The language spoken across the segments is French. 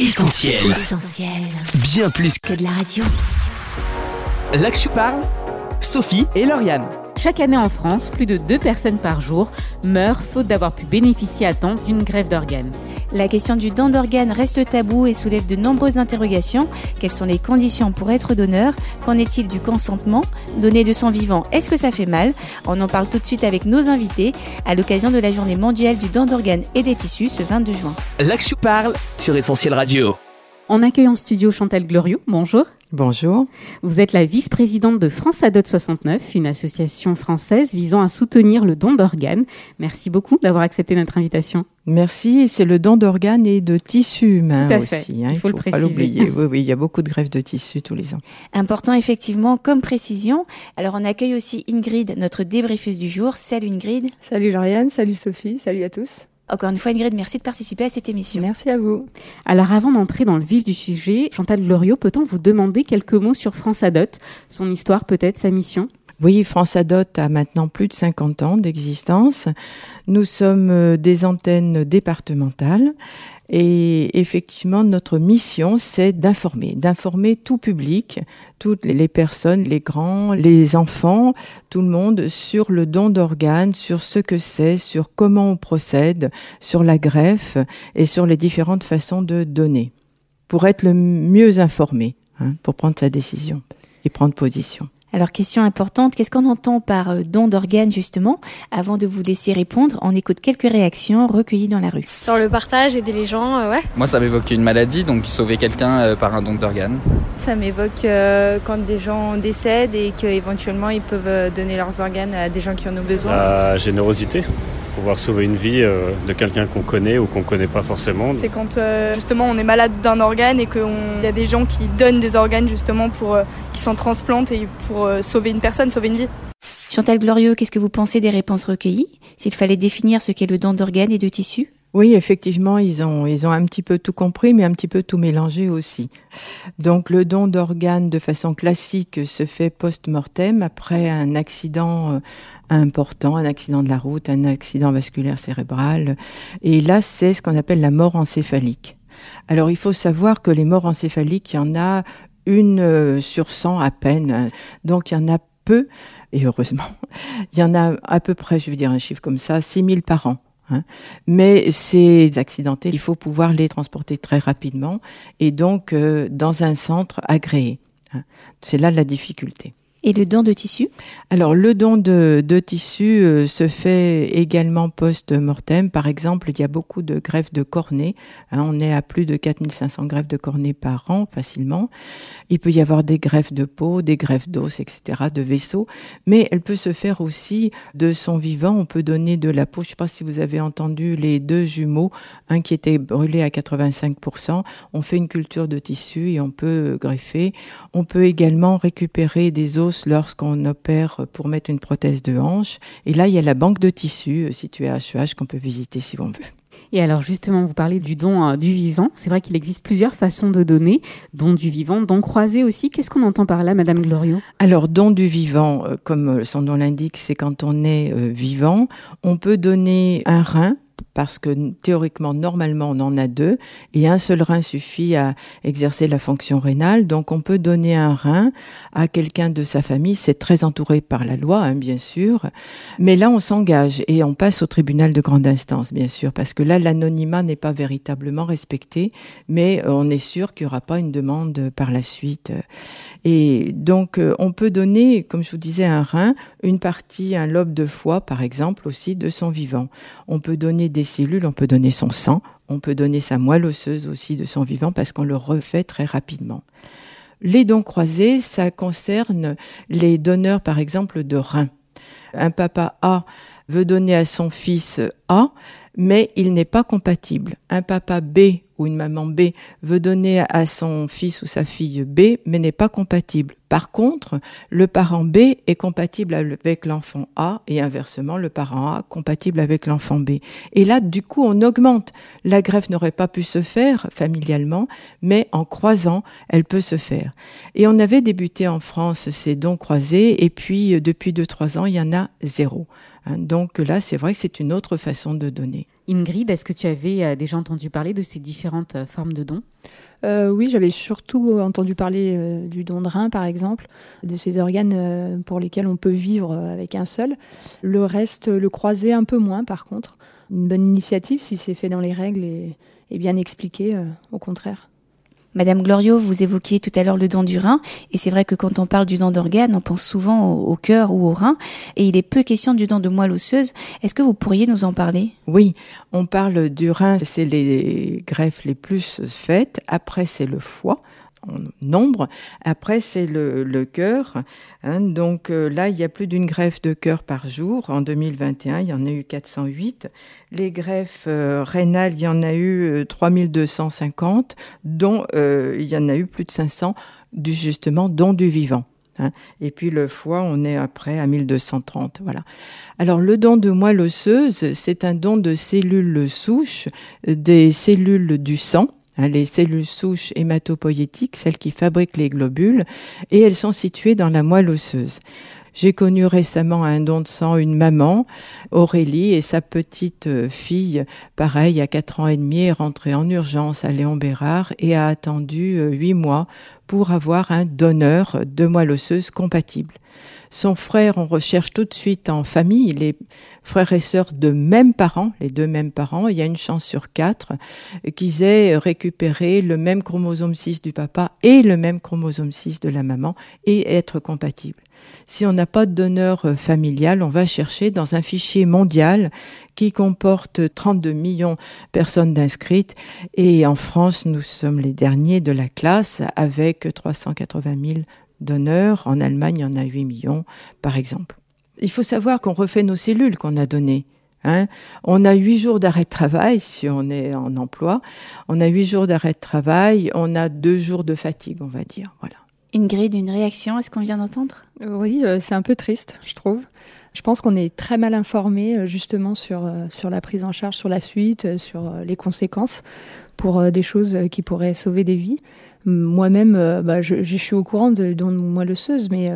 Essentiel. Essentiel. Bien plus Que de la radio. Là que je parle, Sophie et Lauriane. Chaque année en France, plus de deux personnes par jour meurent faute d'avoir pu bénéficier à temps d'une grève d'organes. La question du don d'organes reste tabou et soulève de nombreuses interrogations. Quelles sont les conditions pour être donneur? Qu'en est-il du consentement? Donner de son vivant, est-ce que ça fait mal? On en parle tout de suite avec nos invités à l'occasion de la journée mondiale du don d'organes et des tissus ce 22 juin. Je parle sur Essentiel Radio. On accueille en studio Chantal Glorieux. Bonjour. Bonjour. Vous êtes la vice-présidente de France Adot 69, une association française visant à soutenir le don d'organes. Merci beaucoup d'avoir accepté notre invitation. Merci. C'est le don d'organes et de tissus humains Tout à aussi. fait. hein, Il faut le pas préciser. l'oublier. Oui, oui, il y a beaucoup de greffes de tissus tous les ans. Important effectivement comme précision. Alors on accueille aussi Ingrid, notre débriefeuse du jour. Salut Ingrid. Salut Lauriane, salut Sophie, salut à tous. Encore une fois Ingrid, merci de participer à cette émission. Merci à vous. Alors avant d'entrer dans le vif du sujet, Chantal Glorieux, peut-on vous demander quelques mots sur France Adot Son histoire peut-être, sa mission? Oui, France Adot a maintenant plus de 50 ans d'existence. Nous sommes euh, des antennes départementales et effectivement notre mission c'est d'informer, d'informer tout public, toutes les personnes, les grands, les enfants, tout le monde sur le don d'organes, sur ce que c'est, sur comment on procède, sur la greffe et sur les différentes façons de donner pour être le mieux informé, hein, pour prendre sa décision et prendre position. Alors question importante, qu'est-ce qu'on entend par euh, don d'organes justement Avant de vous laisser répondre, on écoute quelques réactions recueillies dans la rue. Genre le partage, aider les gens, euh, ouais. Moi, ça m'évoque une maladie, donc sauver quelqu'un euh, par un don d'organes. Ça m'évoque euh, quand des gens décèdent et qu'éventuellement ils peuvent donner leurs organes à des gens qui en ont besoin. La générosité, pouvoir sauver une vie euh, de quelqu'un qu'on connaît ou qu'on connaît pas forcément. C'est quand euh, justement on est malade d'un organe et qu'il y a des gens qui donnent des organes justement pour euh, qui s'en transplantent et pour euh, sauver une personne, sauver une vie. Chantal Glorieux, qu'est-ce que vous pensez des réponses recueillies? S'il fallait définir ce qu'est le don d'organes et de tissus? Oui, effectivement, ils ont, ils ont un petit peu tout compris, mais un petit peu tout mélangé aussi. Donc, le don d'organes de façon classique se fait post-mortem après un accident euh, important, un accident de la route, un accident vasculaire cérébral. Et là, c'est ce qu'on appelle la mort encéphalique. Alors, il faut savoir que les morts encéphaliques, il y en a une euh, sur 100 à peine. Donc, il y en a peu, et heureusement, il y en a à peu près, je veux dire un chiffre comme ça, 6000 par an. hein. Mais ces accidentés, il faut pouvoir les transporter très rapidement et donc euh, dans un centre agréé. hein. C'est là la difficulté. Et le don de tissus Alors, le don de, de tissu euh, se fait également post-mortem. Par exemple, il y a beaucoup de greffes de cornée. hein. on est à plus de 4500 greffes de cornée par an, facilement. Il peut y avoir des greffes de peau, des greffes d'os, etc., de vaisseaux. Mais elle peut se faire aussi de son vivant. On peut donner de la peau. Je ne sais pas si vous avez entendu les deux jumeaux, un qui était brûlé à 85%. On fait une culture de tissu et on peut greffer. On peut également récupérer des os lorsqu'on opère pour mettre une prothèse de hanche. Et là, il y a la banque de tissus euh, située à HEH qu'on peut visiter si on veut. Et alors justement, vous parlez du don euh, du vivant. C'est vrai qu'il existe plusieurs façons de donner. Don du vivant, don croisé aussi. Qu'est-ce qu'on entend par là, Madame Glorieux Alors, don du vivant, euh, comme son nom l'indique, c'est quand on est euh, vivant. On peut donner un rein parce que théoriquement, normalement, on en a deux, et un seul rein suffit à exercer la fonction rénale. Donc, on peut donner un rein à quelqu'un de sa famille. C'est très entouré par la loi, hein, bien sûr. Mais là, on s'engage et on passe au tribunal de grande instance, bien sûr, parce que là, l'anonymat n'est pas véritablement respecté, mais euh, on est sûr qu'il n'y aura pas une demande par la suite. Et donc, euh, on peut donner, comme je vous disais, un rein, une partie, un lobe de foie, par exemple, aussi de son vivant. On peut donner des cellules, on peut donner son sang, on peut donner sa moelle osseuse aussi de son vivant parce qu'on le refait très rapidement. Les dons croisés, ça concerne les donneurs, par exemple, de reins. Un papa A veut donner à son fils A, mais il n'est pas compatible. Un papa B ou une maman B veut donner à son fils ou sa fille B, mais n'est pas compatible. Par contre, le parent B est compatible avec l'enfant A et inversement, le parent A compatible avec l'enfant B. Et là, du coup, on augmente. La greffe n'aurait pas pu se faire familialement, mais en croisant, elle peut se faire. Et on avait débuté en France ces dons croisés, et puis euh, depuis 2-3 ans, il y en a zéro. Hein, donc là, c'est vrai que c'est une autre façon de donner. Ingrid, est-ce que tu avais déjà entendu parler de ces différentes formes de dons? Euh, oui, j'avais surtout entendu parler euh, du don de rein, par exemple, de ces organes euh, pour lesquels on peut vivre avec un seul. Le reste, le croiser un peu moins, par contre. Une bonne initiative si c'est fait dans les règles et, et bien expliqué, au contraire. Madame Gloriot, vous évoquiez tout à l'heure le don du rein, et c'est vrai que quand on parle du don d'organes, on pense souvent au, cœur ou au rein, et il est peu question du don de moelle osseuse. Est-ce que vous pourriez nous en parler? Oui, on parle du rein, c'est les greffes les plus faites, après c'est le foie, en nombre. Après, c'est le, le cœur. Hein. donc euh, là, il y a plus d'une greffe de cœur par jour. En 2021, il y en a eu 408. Les greffes euh, rénales, il y en a eu 3250, euh, dont il y en a eu plus de 500, du, justement, dont du vivant. Hein. Et puis le foie, on est après à 1230. Voilà. Alors le don de moelle osseuse, c'est un don de cellules souches, des cellules du sang les cellules souches hématopoïétiques, celles qui fabriquent les globules, et elles sont situées dans la moelle osseuse. J'ai connu récemment un don de sang une maman, Aurélie, et sa petite euh, fille, pareil, à 4 ans et demi, est rentrée en urgence à Léon Bérard et a attendu euh, huit mois pour avoir un donneur de moelle osseuse compatible. Son frère, on recherche tout de suite en famille, les frères et sœurs de mêmes parents, les deux mêmes parents, il y a une chance sur quatre qu'ils aient récupéré le même chromosome 6 du papa et le même chromosome 6 de la maman et être compatibles. Si on n'a pas de donneur euh, familial, on va chercher dans un fichier mondial qui comporte 32 millions de personnes d'inscrites et en France, nous sommes les derniers de la classe avec 380 000 donneurs. En Allemagne, il y en a 8 millions, par exemple. Il faut savoir qu'on refait nos cellules qu'on a données. Hein. On a huit jours d'arrêt de travail si on est en emploi. On a huit jours d'arrêt de travail. On a deux jours de fatigue, on va dire. Voilà. Ingrid, une réaction à ce qu'on vient d'entendre? Oui, euh, c'est un peu triste, je trouve. Je pense qu'on est très mal informé euh, justement sur, euh, sur la prise en charge, sur la suite, sur les conséquences pour des choses qui pourraient sauver des vies. Moi-même, bah, je, suis au courant de, de moelle osseuse, mais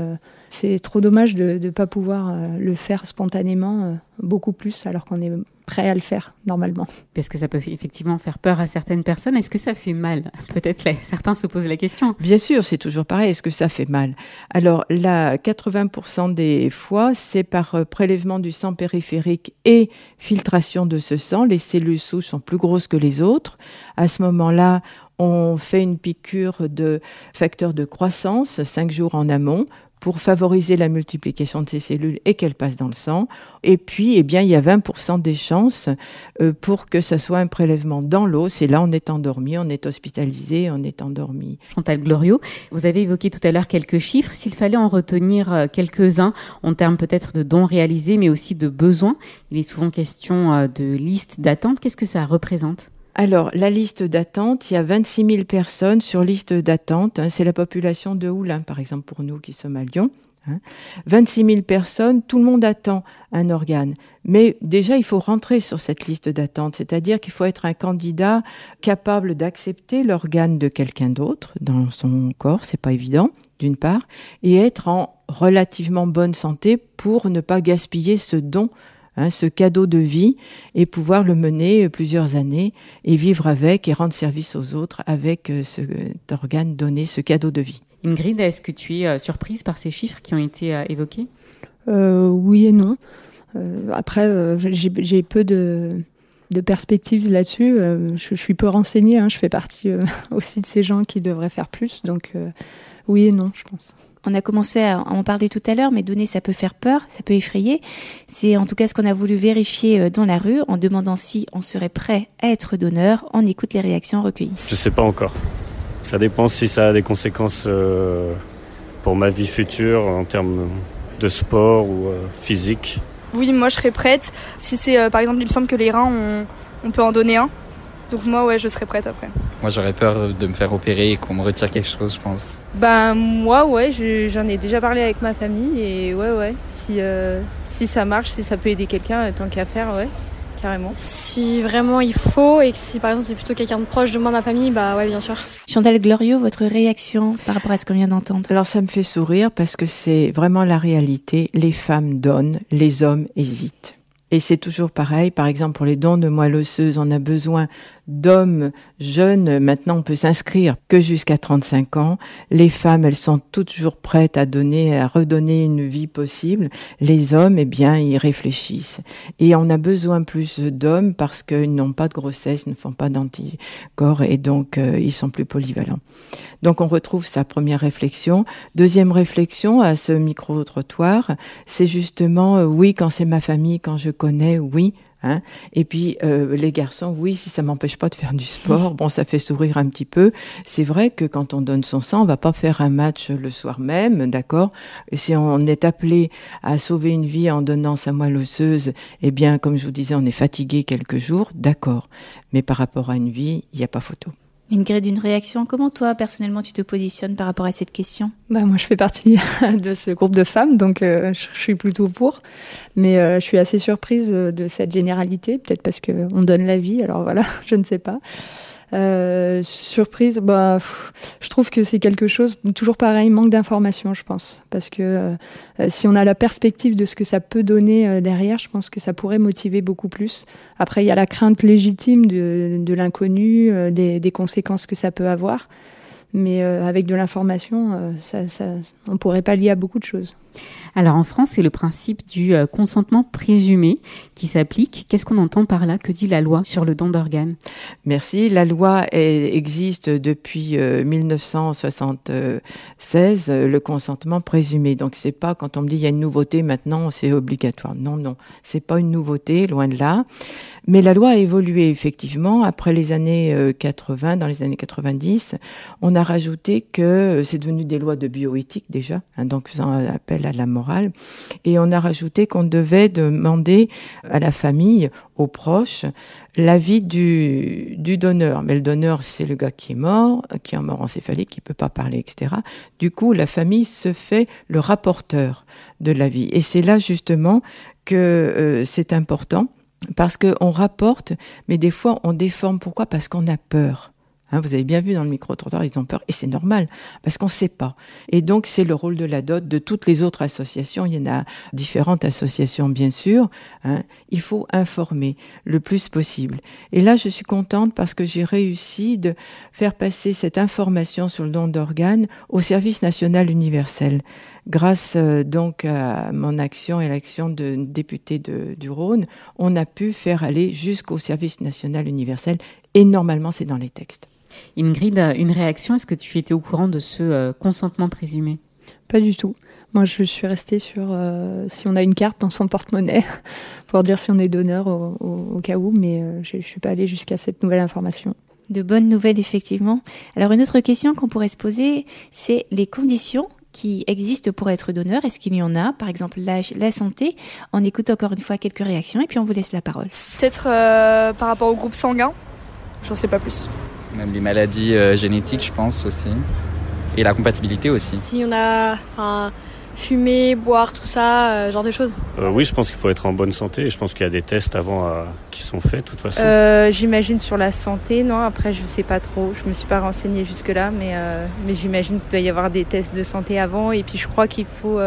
c'est trop dommage de ne pas pouvoir le faire spontanément beaucoup plus alors qu'on est prêt à le faire normalement. Parce que ça peut effectivement faire peur à certaines personnes. Est-ce que ça fait mal? Peut-être certains se posent la question. Bien sûr, c'est toujours pareil. Est-ce que ça fait mal? Alors là, 80% des fois, c'est par euh, prélèvement du sang périphérique et filtration de ce sang. Les cellules souches sont plus grosses que les autres. À ce moment-là, on fait une piqûre de facteur de croissance cinq jours en amont pour favoriser la multiplication de ces cellules et qu'elles passent dans le sang. Et puis, eh bien, il y a 20% des chances euh, pour que ça soit un prélèvement dans l'eau. C'est là, on est endormi, on est hospitalisé, on est endormi. Chantal Gloriot, vous avez évoqué tout à l'heure quelques chiffres. S'il fallait en retenir euh, quelques-uns en termes peut-être de dons réalisés, mais aussi de besoins, il est souvent question euh, de liste d'attente. Qu'est-ce que ça représente? Alors, la liste d'attente, il y a 26 000 personnes sur liste d'attente. Hein. c'est la population de Oulin, par exemple, pour nous qui sommes à Lyon. 26 hein. 000 personnes, tout le monde attend un organe. Mais déjà, il faut rentrer sur cette liste d'attente, c'est-à-dire qu'il faut être un candidat capable d'accepter l'organe de quelqu'un d'autre dans son corps, c'est pas évident, d'une part, et être en relativement bonne santé pour ne pas gaspiller ce don Hein, ce cadeau de vie et pouvoir le mener plusieurs années et vivre avec et rendre service aux autres avec euh, cet organe donné, ce cadeau de vie. Ingrid, est-ce que tu es euh, surprise par ces chiffres qui ont été euh, évoqués? Oui et non. après, j'ai peu de, de perspectives là-dessus. Je, suis peu renseignée, hein. je fais partie aussi de ces gens qui devraient faire plus. Donc oui et non, je pense. On a commencé à en parler tout à l'heure, mais donner, ça peut faire peur, ça peut effrayer. C'est en tout cas ce qu'on a voulu vérifier euh, dans la rue en demandant si on serait prêt à être donneur. On écoute les réactions recueillies. Je sais pas encore. Ça dépend si ça a des conséquences euh, pour ma vie future en termes de sport ou euh, physique. Oui, moi je serais prête. Si c'est par exemple, il me semble que les reins, on peut en donner un. Donc moi, ouais, je serais prête après. Moi, j'aurais peur de me faire opérer et qu'on me retire quelque chose, je pense. Ben moi, ouais, j'en ai déjà parlé avec ma famille et ouais, ouais, si, euh, si ça marche, si ça peut aider quelqu'un, tant qu'à faire, ouais. Carrément. Si vraiment il faut et que si par exemple c'est plutôt quelqu'un de proche de moi, ma famille, bah ouais bien sûr. Chantal Glorieux, votre réaction par rapport à ce qu'on vient d'entendre? Alors ça me fait sourire parce que c'est vraiment la réalité. Les femmes donnent, les hommes hésitent. Et c'est toujours pareil. Par exemple, pour les dons de moelle osseuse, on a besoin d'hommes jeunes. Maintenant, on peut s'inscrire que jusqu'à 35 ans. Les femmes, elles sont toujours prêtes à donner, à redonner une vie possible. Les hommes, eh bien, ils réfléchissent. Et on a besoin plus d'hommes parce qu'ils n'ont pas de grossesse, ne font pas d'anticorps et donc euh, ils sont plus polyvalents. Donc on retrouve sa première réflexion. Deuxième réflexion à ce micro-trottoir, c'est justement, euh, oui, quand c'est ma famille, quand je connais, oui, Hein. et puis euh, les garçons, oui, si ça m'empêche pas de faire du sport, bon, ça fait sourire un petit peu. C'est vrai que quand on donne son sang, on va pas faire un match le soir même, d'accord? Si on est appelé à sauver une vie en donnant sa moelle osseuse, eh bien, comme je vous disais, on est fatigué quelques jours, d'accord. Mais par rapport à une vie, il n'y a pas photo. Ingrid, une réaction? Comment toi, personnellement, tu te positionnes par rapport à cette question? Bah, Moi, je fais partie de ce groupe de femmes, donc euh, je suis plutôt pour. Mais euh, je suis assez surprise de cette généralité, peut-être parce qu'on donne la vie, alors voilà, je ne sais pas. Euh, surprise, bah, je trouve que c'est quelque chose, toujours pareil, manque d'information, je pense. Parce que euh, si on a la perspective de ce que ça peut donner euh, derrière, je pense que ça pourrait motiver beaucoup plus. Après, il y a la crainte légitime de, de l'inconnu, des, des, conséquences que ça peut avoir. Mais avec de l'information, ça, ça, on pourrait pallier à beaucoup de choses. Alors en France, c'est le principe du euh, consentement présumé qui s'applique. Qu'est-ce qu'on entend par là? Que dit la loi sur le don d'organes? Merci. La loi existe depuis 1976, euh, le consentement présumé. Donc c'est pas quand on me dit il y a une nouveauté maintenant, c'est obligatoire. Non, non, c'est pas une nouveauté, loin de là. Mais la loi a évolué effectivement après les années 80, euh, dans les années 90, on a rajouté que c'est devenu des lois de bioéthique déjà, hein, donc appel à la morale. Et on a rajouté qu'on devait demander à la famille, aux proches, l'avis du, du donneur. Mais le donneur, c'est le gars qui est mort, qui est mort encéphalique, qui peut pas parler, etc. Du coup, la famille se fait le rapporteur de la vie. Et c'est là justement que euh, c'est important parce qu'on rapporte, mais des fois on déforme. Pourquoi? Parce qu'on a peur. Hein, vous avez bien vu dans le micro-trottoir, ils ont peur, et c'est normal, parce qu'on ne sait pas. Et donc, c'est le rôle de la dot, de toutes les autres associations. Il y en a différentes associations, bien sûr. Hein. Il faut informer le plus possible. Et là, je suis contente parce que j'ai réussi de faire passer cette information sur le don d'organes au service national universel. Grâce euh, donc à mon action et l'action de député de, du Rhône, on a pu faire aller jusqu'au service national universel et normalement c'est dans les textes. Ingrid, une réaction Est-ce que tu étais au courant de ce euh, consentement présumé? Pas du tout. Moi, je suis restée sur euh, si on a une carte dans son porte-monnaie pour dire si on est donneur au, cas où, mais euh, je ne suis pas allée jusqu'à cette nouvelle information. De bonnes nouvelles, effectivement. Alors, une autre question qu'on pourrait se poser, c'est les conditions qui existent pour être donneur. Est-ce qu'il y en a? Par exemple, l'âge, la santé. On écoute encore une fois quelques réactions et puis on vous laisse la parole. Peut-être par rapport au groupe sanguin? J'en sais pas plus. Même les maladies euh, génétiques, je pense aussi. Et la compatibilité aussi. Si on a enfin, fumer, boire, tout ça, euh, genre de choses euh, Oui, je pense qu'il faut être en bonne santé. Je pense qu'il y a des tests avant qui sont faits, de toute façon. j'imagine sur la santé, non? Après, je sais pas trop. Je me suis pas renseignée jusque-là, mais, mais j'imagine qu'il doit y avoir des tests de santé avant. Et puis, je crois qu'il faut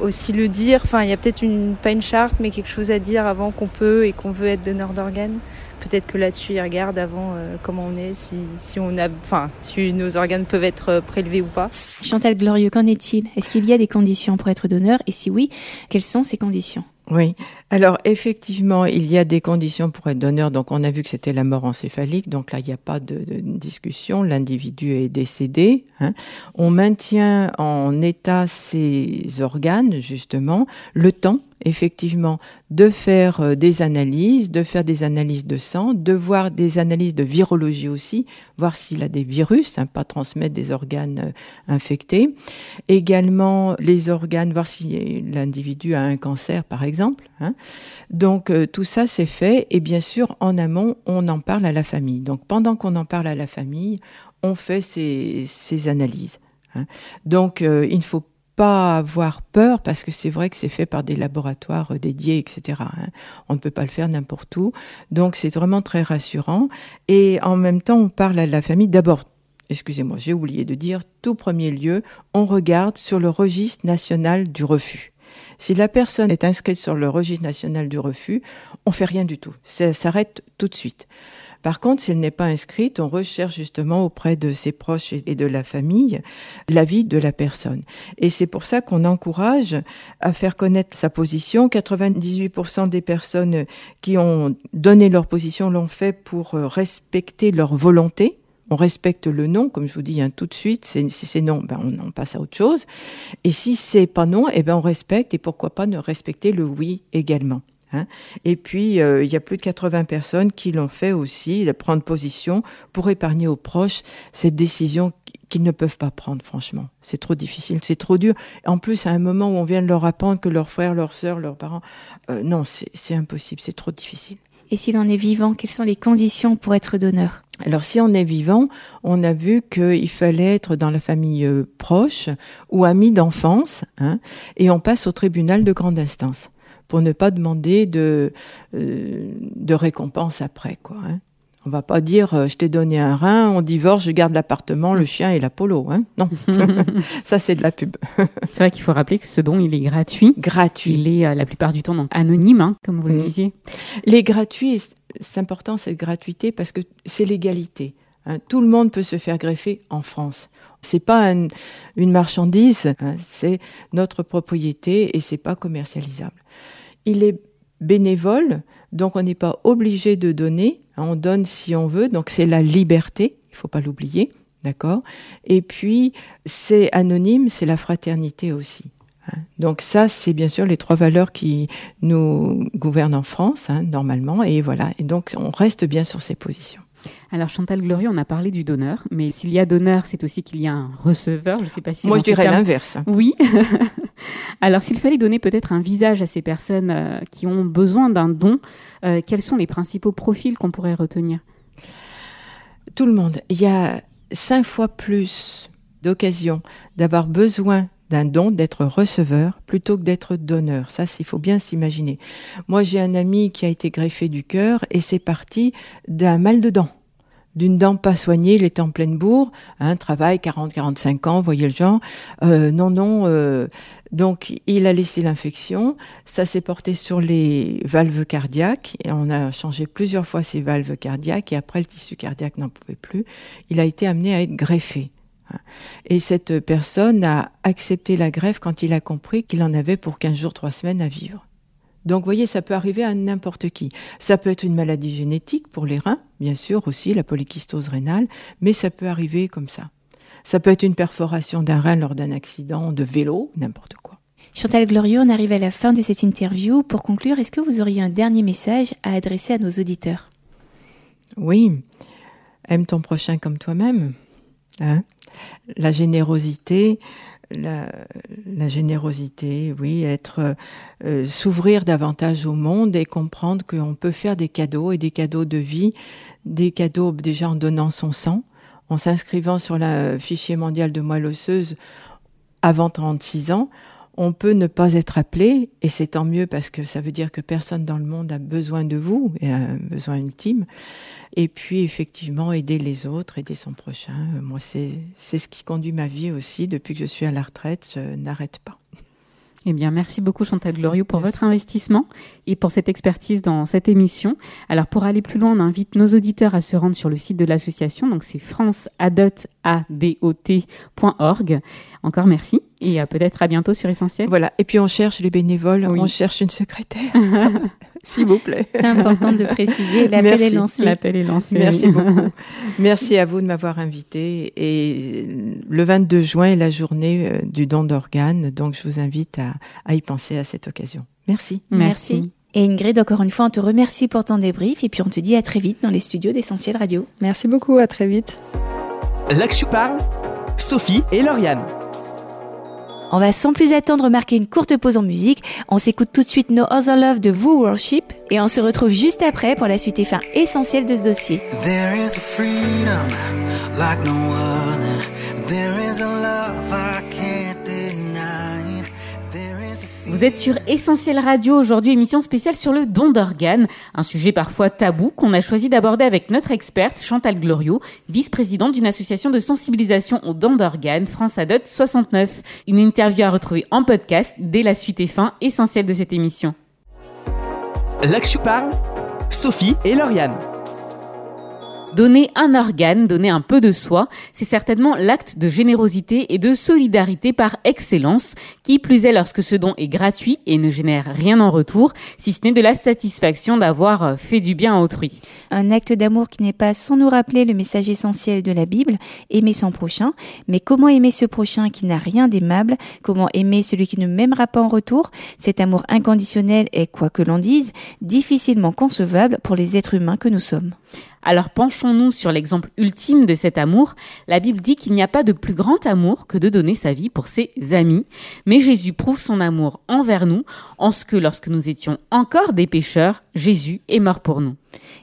aussi le dire. Enfin, il y a peut-être une, pas une charte, mais quelque chose à dire avant qu'on peut et qu'on veut être donneur d'organes peut-être que là-dessus, ils regardent avant euh, comment on est, si, si, on a, enfin, si nos organes peuvent être euh, prélevés ou pas. Chantal Glorieux, qu'en est-il? Est-ce qu'il y a des conditions pour être donneur? Et si oui, quelles sont ces conditions? Oui. Alors effectivement, il y a des conditions pour être donneur. Donc on a vu que c'était la mort encéphalique. Donc là, il n'y a pas de, de discussion. L'individu est décédé. Hein. On maintient en état ses organes justement le temps effectivement de faire euh, des analyses, de faire des analyses de sang, de voir des analyses de virologie aussi, voir s'il a des virus, hein, pas transmettre des organes euh, infectés. Également les organes, voir si l'individu a un cancer par exemple. Hein. Donc euh, tout ça c'est fait et bien sûr en amont on en parle à la famille. Donc pendant qu'on en parle à la famille, on fait ces, analyses. Hein. Donc il ne faut pas avoir peur parce que c'est vrai que c'est fait par des laboratoires euh, dédiés, etc. Hein. On ne peut pas le faire n'importe où. Donc c'est vraiment très rassurant. Et en même temps, on parle à la famille. D'abord, excusez-moi, j'ai oublié de dire, tout premier lieu, on regarde sur le registre national du refus. Si la personne est inscrite sur le registre national du refus, on fait rien du tout. Ça s'arrête tout de suite. Par contre, si elle n'est pas inscrite, on recherche justement auprès de ses proches et de la famille l'avis de la personne. Et c'est pour ça qu'on encourage à faire connaître sa position. 98% des personnes qui ont donné leur position l'ont fait pour respecter leur volonté on respecte le non, comme je vous dis hein, tout de suite. Si c'est non, ben on, passe à autre chose. Et si c'est pas non, eh ben on respecte. Et pourquoi pas ne respecter le oui également. Hein. Et puis, euh, il y a plus de 80 personnes qui l'ont fait aussi, de prendre position pour épargner aux proches cette décision qu'ils ne peuvent pas prendre, franchement. C'est trop difficile, c'est trop dur. En plus, à un moment où on vient de leur apprendre que leurs frères, leurs sœurs, leurs parents, euh, non, c'est impossible, c'est trop difficile. Et s'il en est vivant, quelles sont les conditions pour être donneur? Alors si on est vivant, on a vu qu'il fallait être dans la famille euh, proche ou ami d'enfance, hein, et on passe au tribunal de grande instance pour ne pas demander de, euh, de récompense après. Quoi, hein. On va pas dire euh, je t'ai donné un rein, on divorce, je garde l'appartement, le chien et la polo. Hein non, ça c'est de la pub. c'est vrai qu'il faut rappeler que ce don il est gratuit. Gratuit. Il est euh, la plupart du temps donc anonyme, hein, comme vous le mm. disiez. Les gratuits, c'est important cette gratuité parce que c'est l'égalité. Hein. Tout le monde peut se faire greffer en France. C'est pas une marchandise, hein, c'est notre propriété et c'est pas commercialisable. Il est bénévole, donc on n'est pas obligé de donner, hein, on donne si on veut, donc c'est la liberté, il faut pas l'oublier, d'accord? Et puis c'est anonyme, c'est la fraternité aussi. Hein. Donc ça, c'est bien sûr les trois valeurs qui nous gouvernent en France, hein, normalement, et voilà. Et donc on reste bien sur ces positions. Alors Chantal Glorieux, on a parlé du donneur, mais s'il y a donneur, c'est aussi qu'il y a un receveur. Je ne sais pas si. Moi, je dirais l'inverse. Oui. Alors s'il fallait donner peut-être un visage à ces personnes euh, qui ont besoin d'un don, euh, quels sont les principaux profils qu'on pourrait retenir? Tout le monde. Il y a cinq fois plus d'occasions d'avoir besoin don, d'être receveur plutôt que d'être donneur. Ça, il faut bien s'imaginer. Moi, j'ai un ami qui a été greffé du cœur et c'est parti d'un mal de dents d'une dent pas soignée, il était en pleine bourre, hein, travail 40-45 ans, voyez le genre. Euh, non, non, euh, donc il a laissé l'infection, ça s'est porté sur les valves cardiaques, et on a changé plusieurs fois ces valves cardiaques, et après le tissu cardiaque n'en pouvait plus, il a été amené à être greffé. Et cette personne a accepté la greffe quand il a compris qu'il en avait pour 15 jours, 3 semaines à vivre. Donc, vous voyez, ça peut arriver à n'importe qui. Ça peut être une maladie génétique pour les reins, bien sûr aussi, la polykystose rénale, mais ça peut arriver comme ça. Ça peut être une perforation d'un rein lors d'un accident de vélo, n'importe quoi. Chantal Glorieux, on arrive à la fin de cette interview. Pour conclure, est-ce que vous auriez un dernier message à adresser à nos auditeurs? Oui, aime ton prochain comme toi-même. Hein? La générosité, la, générosité, oui, être, euh, s'ouvrir davantage au monde et comprendre qu'on peut faire des cadeaux et des cadeaux de vie, des cadeaux déjà en donnant son sang, en s'inscrivant sur le fichier mondial de moelle osseuse avant 36 ans, on peut ne pas être appelé, et c'est tant mieux parce que ça veut dire que personne dans le monde a besoin de vous, et a un besoin ultime. Et puis effectivement, aider les autres, aider son prochain. Moi, c'est ce qui conduit ma vie aussi. Depuis que je suis à la retraite, je n'arrête pas. Eh bien, merci beaucoup Chantal Glorieux pour votre investissement et pour cette expertise dans cette émission. Alors, pour aller plus loin, on invite nos auditeurs à se rendre sur le site de l'association. Donc, c'est franceadot.org. Encore merci et peut-être à bientôt sur Essentiel. Voilà. Et puis, on cherche les bénévoles. On cherche une secrétaire. S'il vous plaît. C'est important de préciser. L'appel est lancé. L'appel est lancé. Merci beaucoup. Merci à vous de m'avoir invité. Et le 22 juin est la journée euh, du don d'organes. Donc, je vous invite à, y penser à cette occasion. Merci. Merci. Et Ingrid, encore une fois, on te remercie pour ton débrief et puis on te dit à très vite dans les studios d'Essentiel Radio. Merci beaucoup, à très vite. Là que je parle, Sophie et Lauriane. On va sans plus attendre marquer une courte pause en musique. On s'écoute tout de suite No Other Love de Woo Worship et on se retrouve juste après pour la suite et fin essentielle de ce dossier. Vous êtes sur Essentiel Radio aujourd'hui, émission spéciale sur le don d'organes, un sujet parfois tabou qu'on a choisi d'aborder avec notre experte Chantal Gloriot, vice-présidente d'une association de sensibilisation au don d'organes, France Adot 69. Une interview à retrouver en podcast dès la suite et fin essentielle de cette émission. Je parle, Sophie et Lauriane. Donner un organe, donner un peu de soi, c'est certainement l'acte de générosité et de solidarité par excellence, qui plus est lorsque ce don est gratuit et ne génère rien en retour, si ce n'est de la satisfaction d'avoir euh, fait du bien à autrui. Un acte d'amour qui n'est pas sans nous rappeler le message essentiel de la Bible, aimer son prochain, mais comment aimer ce prochain qui n'a rien d'aimable, comment aimer celui qui ne m'aimera pas en retour, cet amour inconditionnel est, quoi que l'on dise, difficilement concevable pour les êtres humains que nous sommes. Alors penchons-nous sur l'exemple ultime de cet amour. La Bible dit qu'il n'y a pas de plus grand amour que de donner sa vie pour ses amis. Mais Jésus prouve son amour envers nous en ce que lorsque nous étions encore des pécheurs, Jésus est mort pour nous.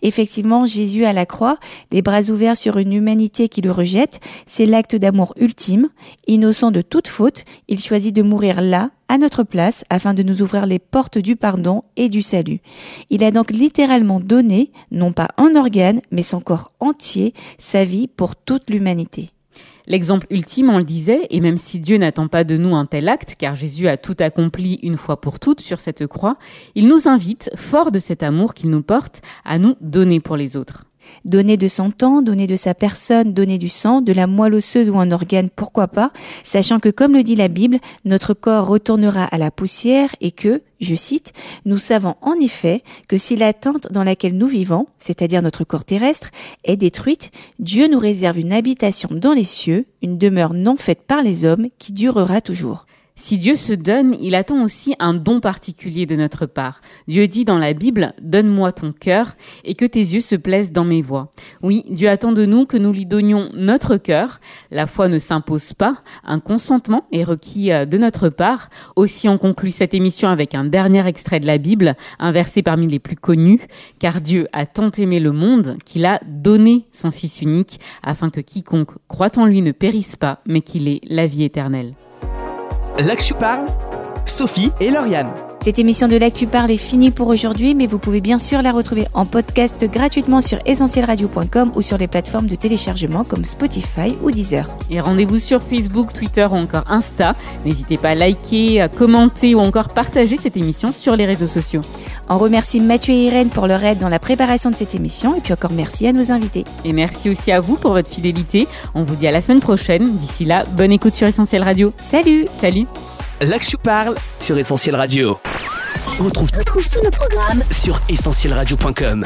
Effectivement, Jésus à la croix, les bras ouverts sur une humanité qui le rejette, c'est l'acte d'amour ultime. Innocent de toute faute, il choisit de mourir là, à notre place, afin de nous ouvrir les portes du pardon et du salut. Il a donc littéralement donné, non pas un organe, mais son corps entier, sa vie pour toute l'humanité. L'exemple ultime, on le disait, et même si Dieu n'attend pas de nous un tel acte, car Jésus a tout accompli une fois pour toutes sur cette croix, il nous invite, fort de cet amour qu'il nous porte, à nous donner pour les autres. Donner de son temps, donner de sa personne, donner du sang, de la moelle osseuse ou un organe, pourquoi pas, sachant que comme le dit la Bible, notre corps retournera à la poussière et que, je cite, nous savons en effet que si la tente dans laquelle nous vivons, c'est-à-dire notre corps terrestre, est détruite, Dieu nous réserve une habitation dans les cieux, une demeure non faite par les hommes qui durera toujours. Si Dieu se donne, il attend aussi un don particulier de notre part. Dieu dit dans la Bible, Donne-moi ton cœur et que tes yeux se plaisent dans mes voies. Oui, Dieu attend de nous que nous lui donnions notre cœur. La foi ne s'impose pas, un consentement est requis euh, de notre part. Aussi on conclut cette émission avec un dernier extrait de la Bible, un verset parmi les plus connus, car Dieu a tant aimé le monde qu'il a donné son Fils unique afin que quiconque croit en lui ne périsse pas, mais qu'il ait la vie éternelle. L'Actu parle, Sophie et Lauriane. Cette émission de l'Actu Parle est finie pour aujourd'hui, mais vous pouvez bien sûr la retrouver en podcast gratuitement sur essentielradio.com ou sur les plateformes de téléchargement comme Spotify ou Deezer. Et rendez-vous sur Facebook, Twitter ou encore Insta. N'hésitez pas à liker, à commenter ou encore partager cette émission sur les réseaux sociaux. On remercie Mathieu et Irène pour leur aide dans la préparation de cette émission et puis encore merci à nos invités. Et merci aussi à vous pour votre fidélité. On vous dit à la semaine prochaine. D'ici là, bonne écoute sur Essentiel Radio. Salut Salut L'Actu parle sur Essentiel Radio. Retrouve, tous nos programmes sur essentielradio.com.